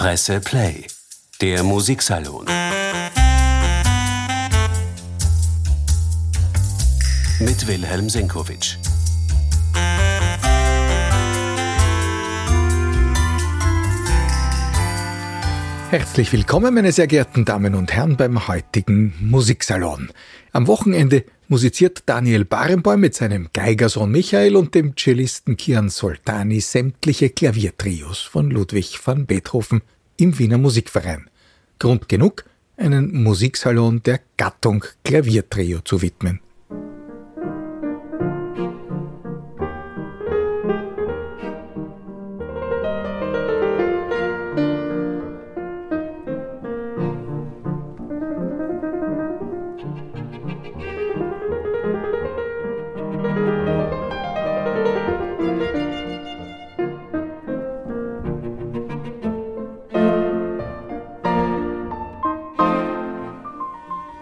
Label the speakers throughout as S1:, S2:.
S1: Presse Play, der Musiksalon. Mit Wilhelm Senkowitsch.
S2: Herzlich willkommen, meine sehr geehrten Damen und Herren, beim heutigen Musiksalon. Am Wochenende musiziert Daniel Barenboim mit seinem Geigersohn Michael und dem Cellisten Kian Soltani sämtliche Klaviertrios von Ludwig van Beethoven im Wiener Musikverein. Grund genug, einen Musiksalon der Gattung Klaviertrio zu widmen.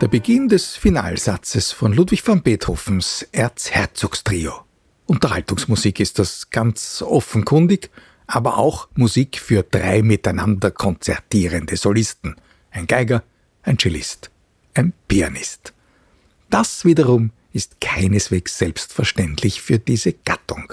S2: Der Beginn des Finalsatzes von Ludwig van Beethovens Erzherzogstrio. Unterhaltungsmusik ist das ganz offenkundig, aber auch Musik für drei miteinander konzertierende Solisten. Ein Geiger, ein Cellist, ein Pianist. Das wiederum ist keineswegs selbstverständlich für diese Gattung.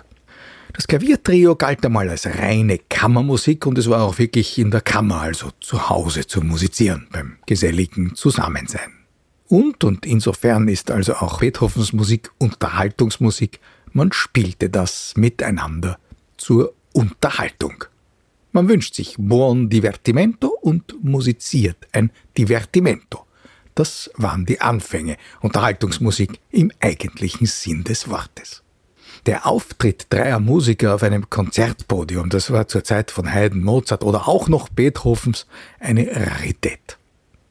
S2: Das Klaviertrio galt einmal als reine Kammermusik und es war auch wirklich in der Kammer, also zu Hause zu musizieren, beim geselligen Zusammensein. Und, und insofern ist also auch Beethovens Musik Unterhaltungsmusik, man spielte das miteinander zur Unterhaltung. Man wünscht sich buon divertimento und musiziert ein Divertimento. Das waren die Anfänge Unterhaltungsmusik im eigentlichen Sinn des Wortes. Der Auftritt dreier Musiker auf einem Konzertpodium, das war zur Zeit von Haydn, Mozart oder auch noch Beethovens eine Rarität.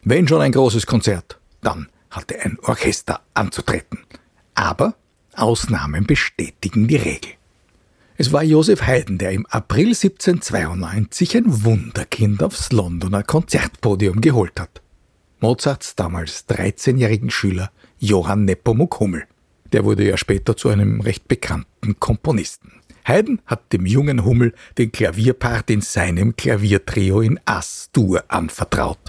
S2: Wenn schon ein großes Konzert, dann hatte ein Orchester anzutreten. Aber Ausnahmen bestätigen die Regel. Es war Joseph Haydn, der im April 1792 ein Wunderkind aufs Londoner Konzertpodium geholt hat. Mozarts damals 13-jährigen Schüler Johann Nepomuk Hummel. Der wurde ja später zu einem recht bekannten Komponisten. Haydn hat dem jungen Hummel den Klavierpart in seinem Klaviertrio in As-Dur anvertraut.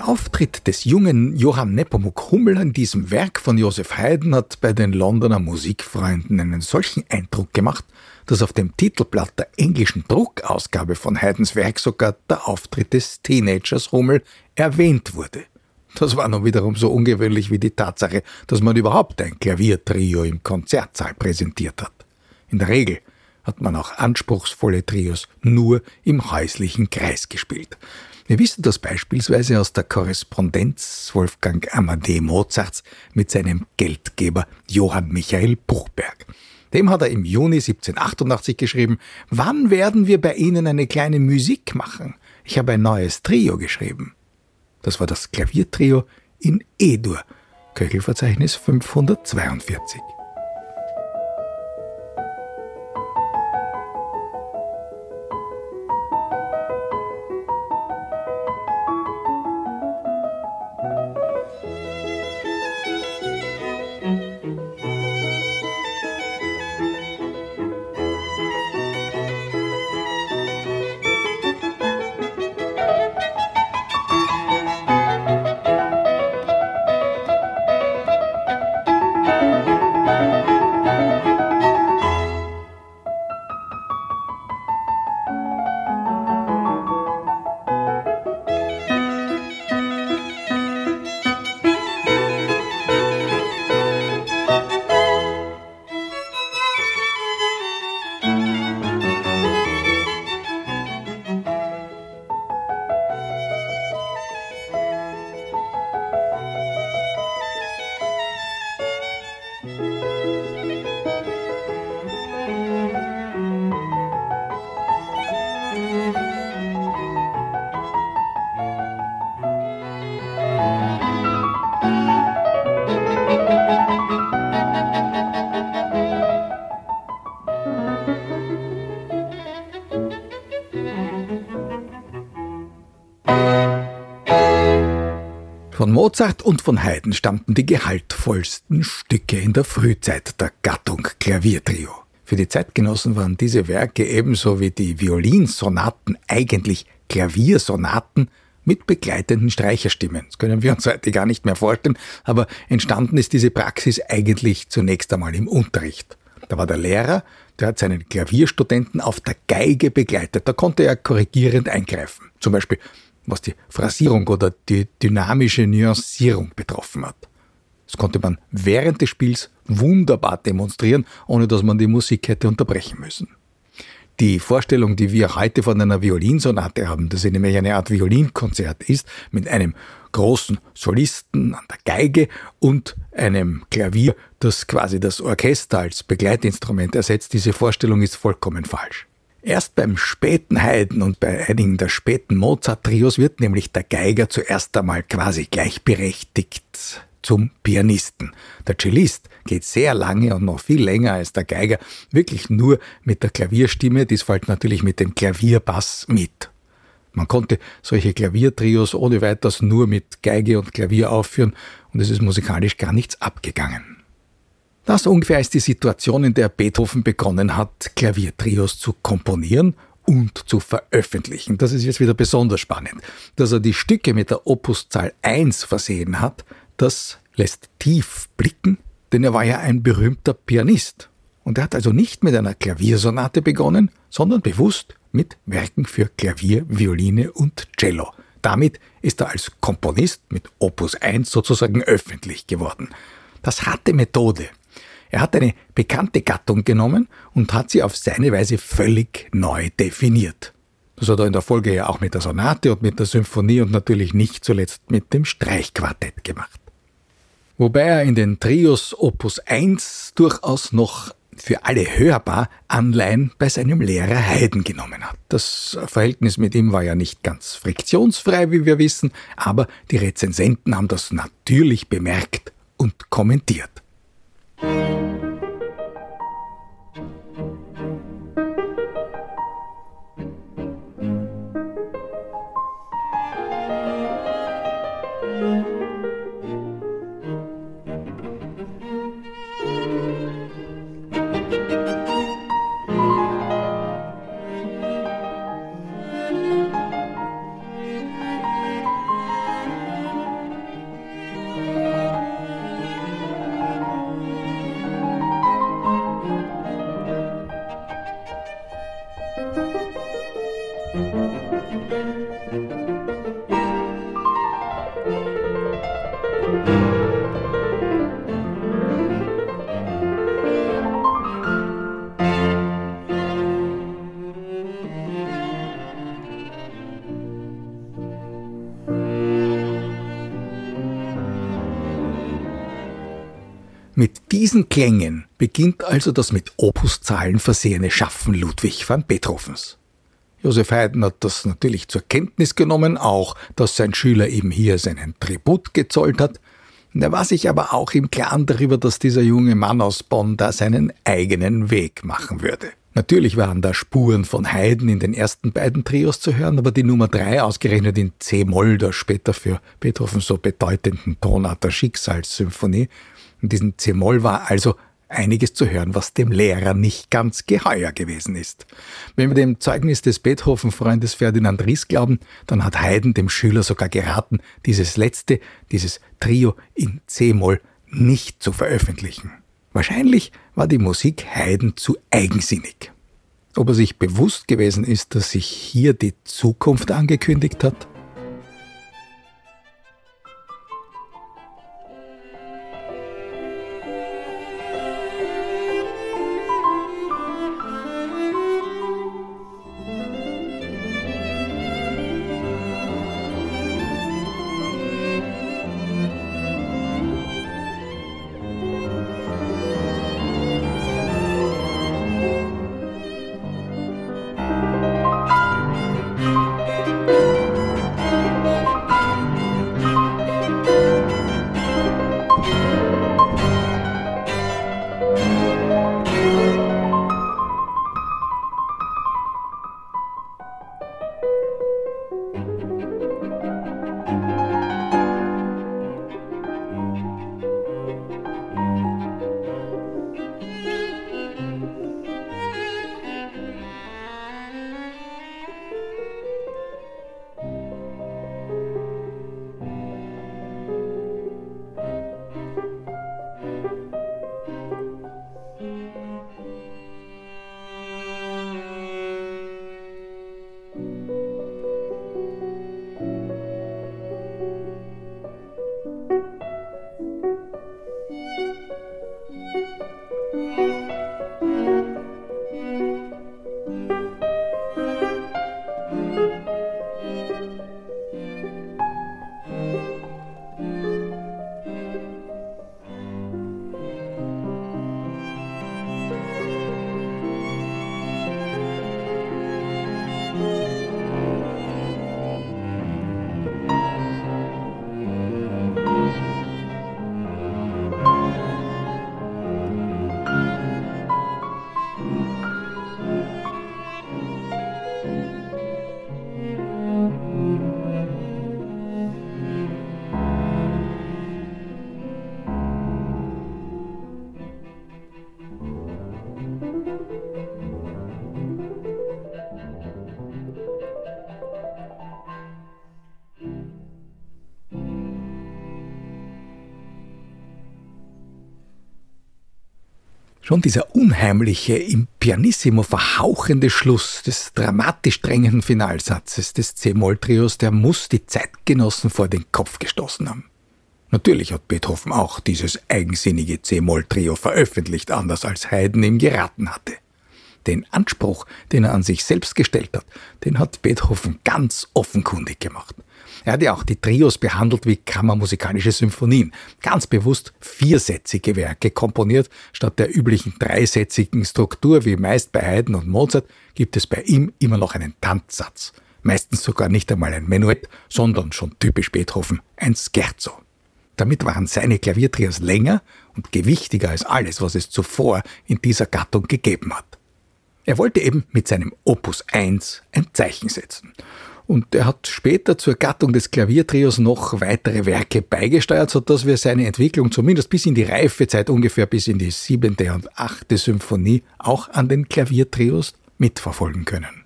S2: Der Auftritt des jungen Johann Nepomuk Hummel an diesem Werk von Joseph Haydn hat bei den Londoner Musikfreunden einen solchen Eindruck gemacht, dass auf dem Titelblatt der englischen Druckausgabe von Haydns Werk sogar der Auftritt des Teenagers Hummel erwähnt wurde. Das war nun wiederum so ungewöhnlich wie die Tatsache, dass man überhaupt ein Klaviertrio im Konzertsaal präsentiert hat. In der Regel hat man auch anspruchsvolle Trios nur im häuslichen Kreis gespielt. Wir wissen das beispielsweise aus der Korrespondenz Wolfgang Amadee Mozarts mit seinem Geldgeber Johann Michael Buchberg. Dem hat er im Juni 1788 geschrieben, wann werden wir bei Ihnen eine kleine Musik machen? Ich habe ein neues Trio geschrieben. Das war das Klaviertrio in E-Dur, Köchelverzeichnis 542. Von Mozart und von Haydn stammten die gehaltvollsten Stücke in der Frühzeit der Gattung Klaviertrio. Für die Zeitgenossen waren diese Werke ebenso wie die Violinsonaten eigentlich Klaviersonaten mit begleitenden Streicherstimmen. Das können wir uns heute gar nicht mehr vorstellen, aber entstanden ist diese Praxis eigentlich zunächst einmal im Unterricht. Da war der Lehrer, der hat seinen Klavierstudenten auf der Geige begleitet. Da konnte er korrigierend eingreifen. Zum Beispiel, was die Phrasierung oder die dynamische Nuancierung betroffen hat. Das konnte man während des Spiels wunderbar demonstrieren, ohne dass man die Musik hätte unterbrechen müssen. Die Vorstellung, die wir heute von einer Violinsonate haben, dass sie nämlich eine Art Violinkonzert ist, mit einem großen Solisten an der Geige und einem Klavier, das quasi das Orchester als Begleitinstrument ersetzt, diese Vorstellung ist vollkommen falsch. Erst beim späten Haydn und bei einigen der späten Mozart-Trios wird nämlich der Geiger zuerst einmal quasi gleichberechtigt zum Pianisten. Der Cellist geht sehr lange und noch viel länger als der Geiger wirklich nur mit der Klavierstimme, dies fällt natürlich mit dem Klavierbass mit. Man konnte solche Klaviertrios ohne weiteres nur mit Geige und Klavier aufführen und es ist musikalisch gar nichts abgegangen. Das ungefähr ist die Situation, in der Beethoven begonnen hat, Klaviertrios zu komponieren und zu veröffentlichen. Das ist jetzt wieder besonders spannend. Dass er die Stücke mit der Opuszahl 1 versehen hat, das lässt tief blicken, denn er war ja ein berühmter Pianist. Und er hat also nicht mit einer Klaviersonate begonnen, sondern bewusst mit Werken für Klavier, Violine und Cello. Damit ist er als Komponist mit Opus 1 sozusagen öffentlich geworden. Das hatte Methode. Er hat eine bekannte Gattung genommen und hat sie auf seine Weise völlig neu definiert. Das hat er in der Folge ja auch mit der Sonate und mit der Symphonie und natürlich nicht zuletzt mit dem Streichquartett gemacht wobei er in den Trios Opus 1 durchaus noch für alle hörbar Anleihen bei seinem Lehrer Haydn genommen hat. Das Verhältnis mit ihm war ja nicht ganz friktionsfrei, wie wir wissen, aber die Rezensenten haben das natürlich bemerkt und kommentiert. Mit diesen Klängen beginnt also das mit Opuszahlen versehene Schaffen Ludwig van Beethovens. Josef Haydn hat das natürlich zur Kenntnis genommen, auch, dass sein Schüler eben hier seinen Tribut gezollt hat. Er war sich aber auch im Klaren darüber, dass dieser junge Mann aus Bonn da seinen eigenen Weg machen würde. Natürlich waren da Spuren von Haydn in den ersten beiden Trios zu hören, aber die Nummer drei, ausgerechnet in C-Moll, der später für Beethoven so bedeutenden Tonart der Schicksalssymphonie, in diesem C-Moll war also einiges zu hören, was dem Lehrer nicht ganz geheuer gewesen ist. Wenn wir dem Zeugnis des Beethoven-Freundes Ferdinand Ries glauben, dann hat Haydn dem Schüler sogar geraten, dieses letzte, dieses Trio in C-Moll nicht zu veröffentlichen. Wahrscheinlich war die Musik Haydn zu eigensinnig. Ob er sich bewusst gewesen ist, dass sich hier die Zukunft angekündigt hat? Schon dieser unheimliche, im Pianissimo verhauchende Schluss des dramatisch drängenden Finalsatzes des C-Moll-Trios, der muss die Zeitgenossen vor den Kopf gestoßen haben. Natürlich hat Beethoven auch dieses eigensinnige C-Moll-Trio veröffentlicht, anders als Haydn ihm geraten hatte. Den Anspruch, den er an sich selbst gestellt hat, den hat Beethoven ganz offenkundig gemacht. Er hat ja auch die Trios behandelt wie kammermusikalische Symphonien. Ganz bewusst viersätzige Werke komponiert. Statt der üblichen dreisätzigen Struktur wie meist bei Haydn und Mozart gibt es bei ihm immer noch einen Tanzsatz. Meistens sogar nicht einmal ein Menuett, sondern schon typisch Beethoven, ein Scherzo. Damit waren seine Klaviertrios länger und gewichtiger als alles, was es zuvor in dieser Gattung gegeben hat. Er wollte eben mit seinem Opus 1 ein Zeichen setzen. Und er hat später zur Gattung des Klaviertrios noch weitere Werke beigesteuert, sodass wir seine Entwicklung zumindest bis in die Reifezeit, ungefähr bis in die siebente und achte Symphonie, auch an den Klaviertrios mitverfolgen können.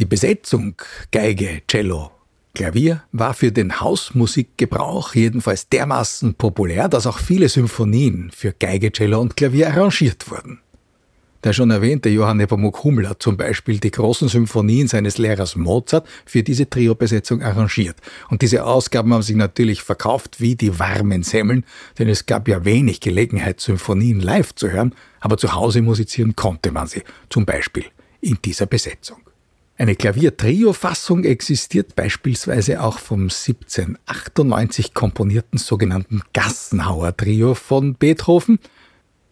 S2: Die Besetzung Geige, Cello, Klavier war für den Hausmusikgebrauch jedenfalls dermaßen populär, dass auch viele Symphonien für Geige, Cello und Klavier arrangiert wurden. Der schon erwähnte Johann Nepomuk Hummel hat zum Beispiel die großen Symphonien seines Lehrers Mozart für diese Trio-Besetzung arrangiert. Und diese Ausgaben haben sich natürlich verkauft wie die warmen Semmeln, denn es gab ja wenig Gelegenheit, Symphonien live zu hören, aber zu Hause musizieren konnte man sie, zum Beispiel in dieser Besetzung. Eine Klavier-Trio-Fassung existiert beispielsweise auch vom 1798 komponierten sogenannten Gassenhauer-Trio von Beethoven.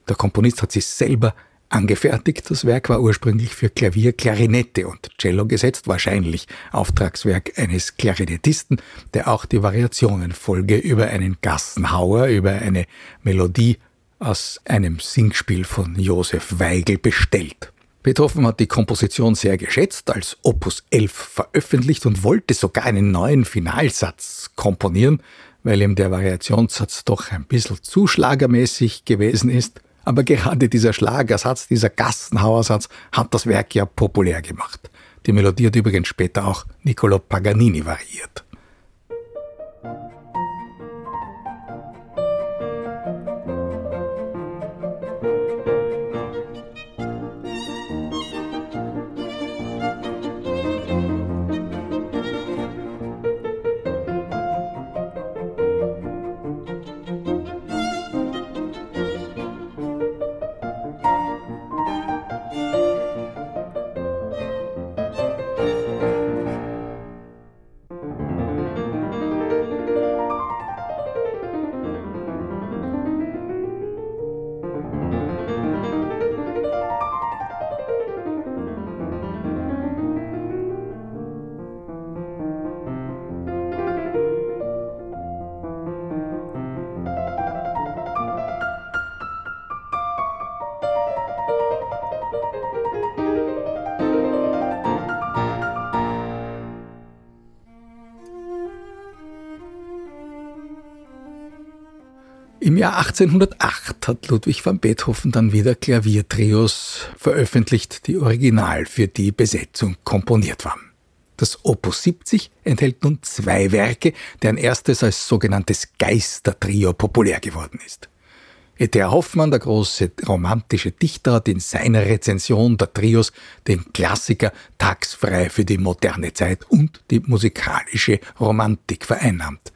S2: Der Komponist hat sich selber Angefertigt, das Werk war ursprünglich für Klavier, Klarinette und Cello gesetzt, wahrscheinlich Auftragswerk eines Klarinettisten, der auch die Variationenfolge über einen Gassenhauer, über eine Melodie aus einem Singspiel von Josef Weigel bestellt. Beethoven hat die Komposition sehr geschätzt, als Opus 11 veröffentlicht und wollte sogar einen neuen Finalsatz komponieren, weil ihm der Variationssatz doch ein bisschen zu schlagermäßig gewesen ist. Aber gerade dieser Schlagersatz, dieser Gassenhauersatz hat das Werk ja populär gemacht. Die Melodie hat übrigens später auch Niccolo Paganini variiert. Im Jahr 1808 hat Ludwig van Beethoven dann wieder Klaviertrios veröffentlicht, die original für die Besetzung komponiert waren. Das Opus 70 enthält nun zwei Werke, deren erstes als sogenanntes Geistertrio populär geworden ist. E.T.A. Hoffmann, der große romantische Dichter, hat in seiner Rezension der Trios den Klassiker tagsfrei für die moderne Zeit und die musikalische Romantik vereinnahmt.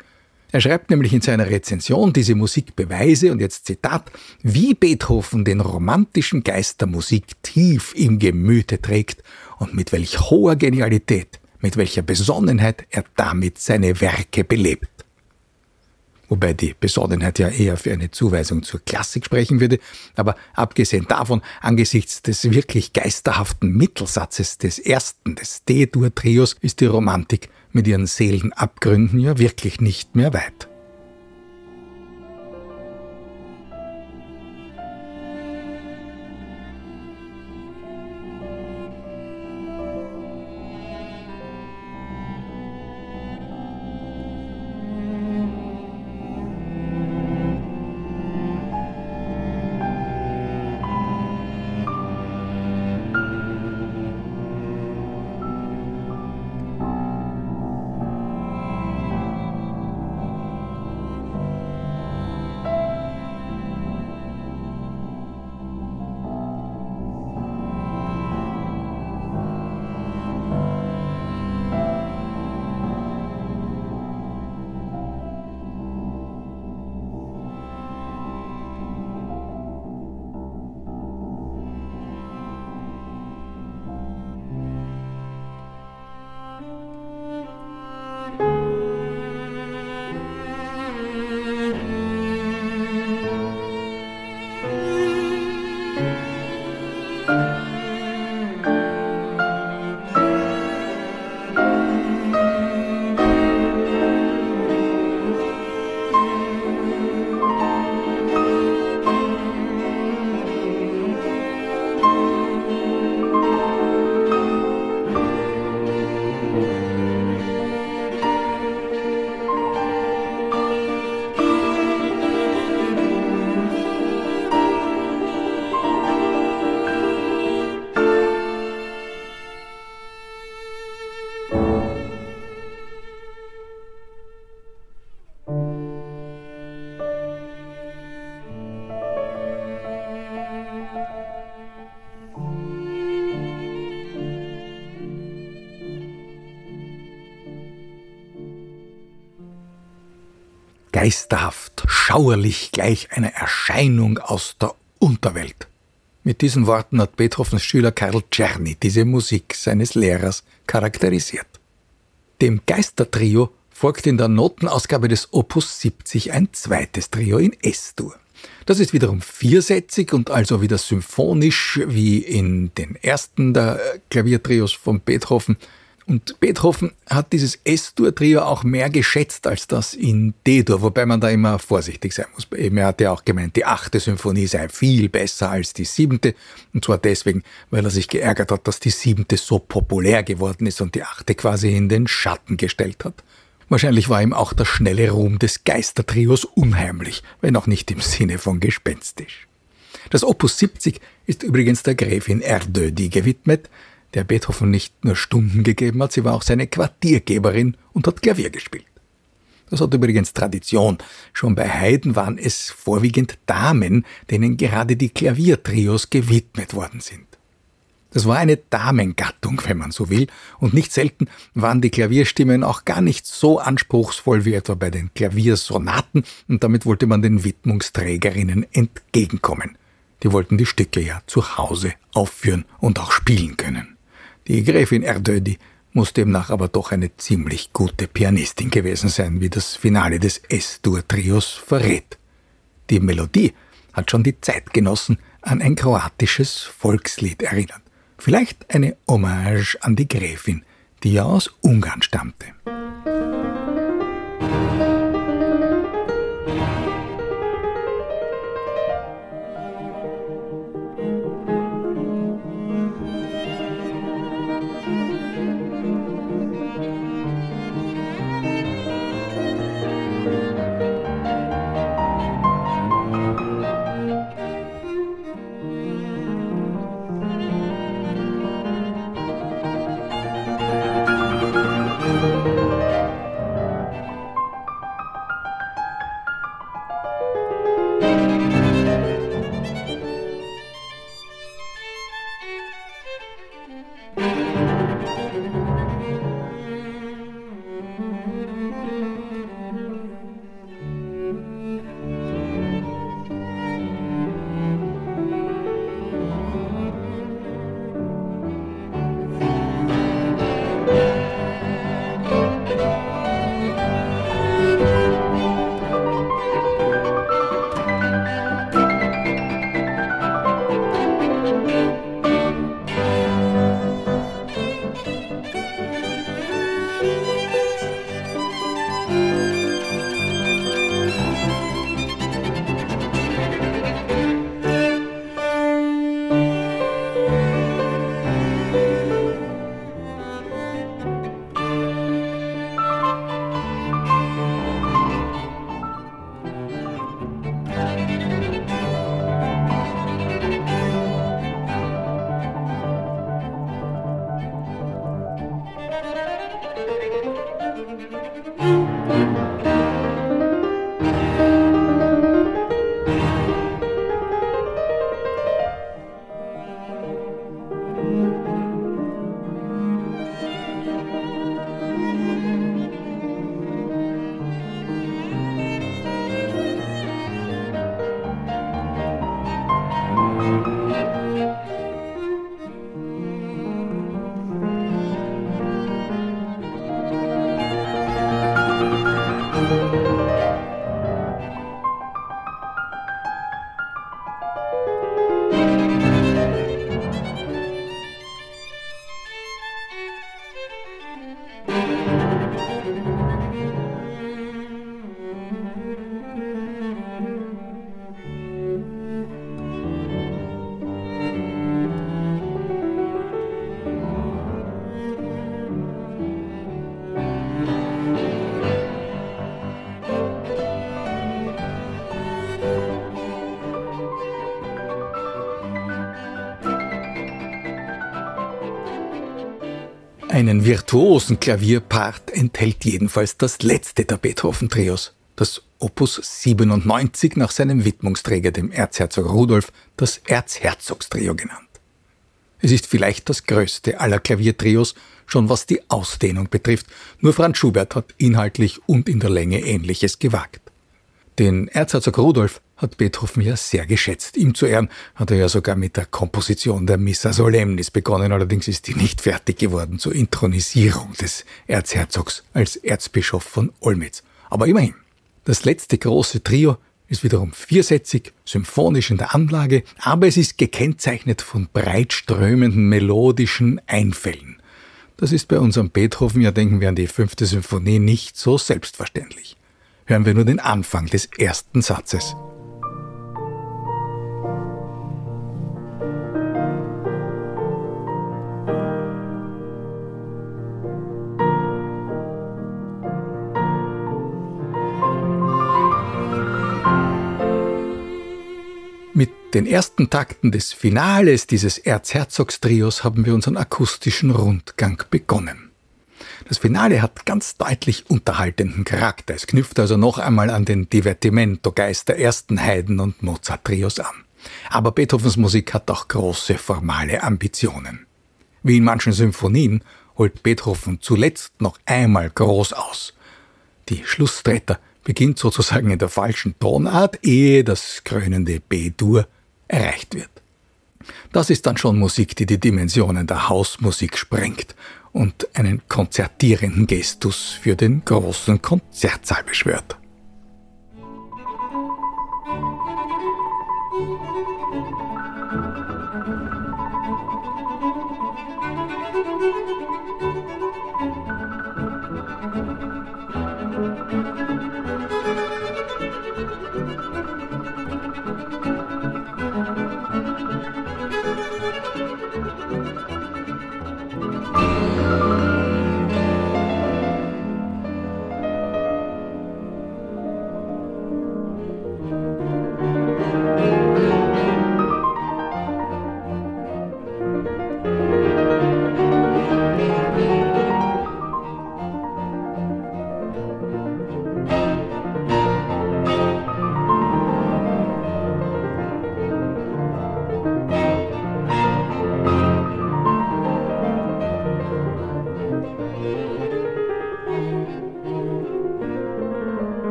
S2: Er schreibt nämlich in seiner Rezension, diese Musik beweise, und jetzt Zitat, wie Beethoven den romantischen Geist der Musik tief im Gemüte trägt und mit welch hoher Genialität, mit welcher Besonnenheit er damit seine Werke belebt. Wobei die Besonnenheit ja eher für eine Zuweisung zur Klassik sprechen würde, aber abgesehen davon, angesichts des wirklich geisterhaften Mittelsatzes des ersten, des D-Dur-Trios, ist die Romantik mit ihren Seelenabgründen ja wirklich nicht mehr weit. Geisterhaft, schauerlich gleich einer Erscheinung aus der Unterwelt. Mit diesen Worten hat Beethovens Schüler Karl Czerny diese Musik seines Lehrers charakterisiert. Dem Geistertrio folgt in der Notenausgabe des Opus 70 ein zweites Trio in S-Dur. Das ist wiederum viersätzig und also wieder symphonisch wie in den ersten der Klaviertrios von Beethoven und Beethoven hat dieses S-Dur-Trio auch mehr geschätzt als das in D-Dur, wobei man da immer vorsichtig sein muss. Eben, er hat ja auch gemeint, die achte Symphonie sei viel besser als die siebente. Und zwar deswegen, weil er sich geärgert hat, dass die siebente so populär geworden ist und die achte quasi in den Schatten gestellt hat. Wahrscheinlich war ihm auch der schnelle Ruhm des Geistertrios unheimlich, wenn auch nicht im Sinne von gespenstisch. Das Opus 70 ist übrigens der Gräfin Erdödi gewidmet, der Beethoven nicht nur Stunden gegeben hat, sie war auch seine Quartiergeberin und hat Klavier gespielt. Das hat übrigens Tradition. Schon bei Haydn waren es vorwiegend Damen, denen gerade die Klaviertrios gewidmet worden sind. Das war eine Damengattung, wenn man so will, und nicht selten waren die Klavierstimmen auch gar nicht so anspruchsvoll wie etwa bei den Klaviersonaten, und damit wollte man den Widmungsträgerinnen entgegenkommen. Die wollten die Stücke ja zu Hause aufführen und auch spielen können. Die Gräfin Erdödi muss demnach aber doch eine ziemlich gute Pianistin gewesen sein, wie das Finale des S-Dur-Trios verrät. Die Melodie hat schon die Zeitgenossen an ein kroatisches Volkslied erinnert. Vielleicht eine Hommage an die Gräfin, die ja aus Ungarn stammte. Virtuosen Klavierpart enthält jedenfalls das letzte der Beethoven-Trios, das Opus 97 nach seinem Widmungsträger, dem Erzherzog Rudolf, das Erzherzogstrio genannt. Es ist vielleicht das größte aller Klaviertrios, schon was die Ausdehnung betrifft. Nur Franz Schubert hat inhaltlich und in der Länge Ähnliches gewagt. Den Erzherzog Rudolf hat Beethoven ja sehr geschätzt. Ihm zu Ehren hat er ja sogar mit der Komposition der Missa Solemnis begonnen, allerdings ist die nicht fertig geworden zur Intronisierung des Erzherzogs als Erzbischof von Olmütz. Aber immerhin, das letzte große Trio ist wiederum viersätzig, symphonisch in der Anlage, aber es ist gekennzeichnet von breitströmenden melodischen Einfällen. Das ist bei unserem Beethoven, ja denken wir an die fünfte Symphonie, nicht so selbstverständlich hören wir nur den Anfang des ersten Satzes. Den ersten Takten des Finales dieses Erzherzogstrios haben wir unseren akustischen Rundgang begonnen. Das Finale hat ganz deutlich unterhaltenden Charakter. Es knüpft also noch einmal an den Divertimento-Geist der ersten Haydn- und Mozart-Trios an. Aber Beethovens Musik hat auch große formale Ambitionen. Wie in manchen Symphonien holt Beethoven zuletzt noch einmal groß aus. Die Schlusstretter beginnt sozusagen in der falschen Tonart, ehe das krönende B-Dur erreicht wird. Das ist dann schon Musik, die die Dimensionen der Hausmusik sprengt und einen konzertierenden Gestus für den großen Konzertsaal beschwört.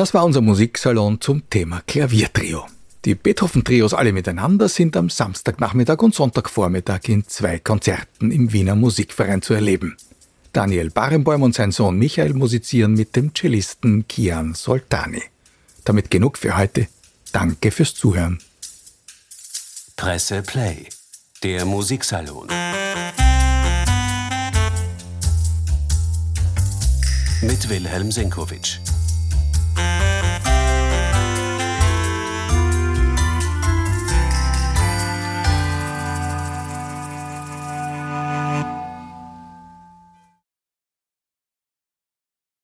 S2: Das war unser Musiksalon zum Thema Klaviertrio. Die Beethoven-Trios alle miteinander sind am Samstagnachmittag und Sonntagvormittag in zwei Konzerten im Wiener Musikverein zu erleben. Daniel Barenboim und sein Sohn Michael musizieren mit dem Cellisten Kian Soltani. Damit genug für heute. Danke fürs Zuhören.
S1: Presse Play, der Musiksalon. Mit Wilhelm Senkowitsch.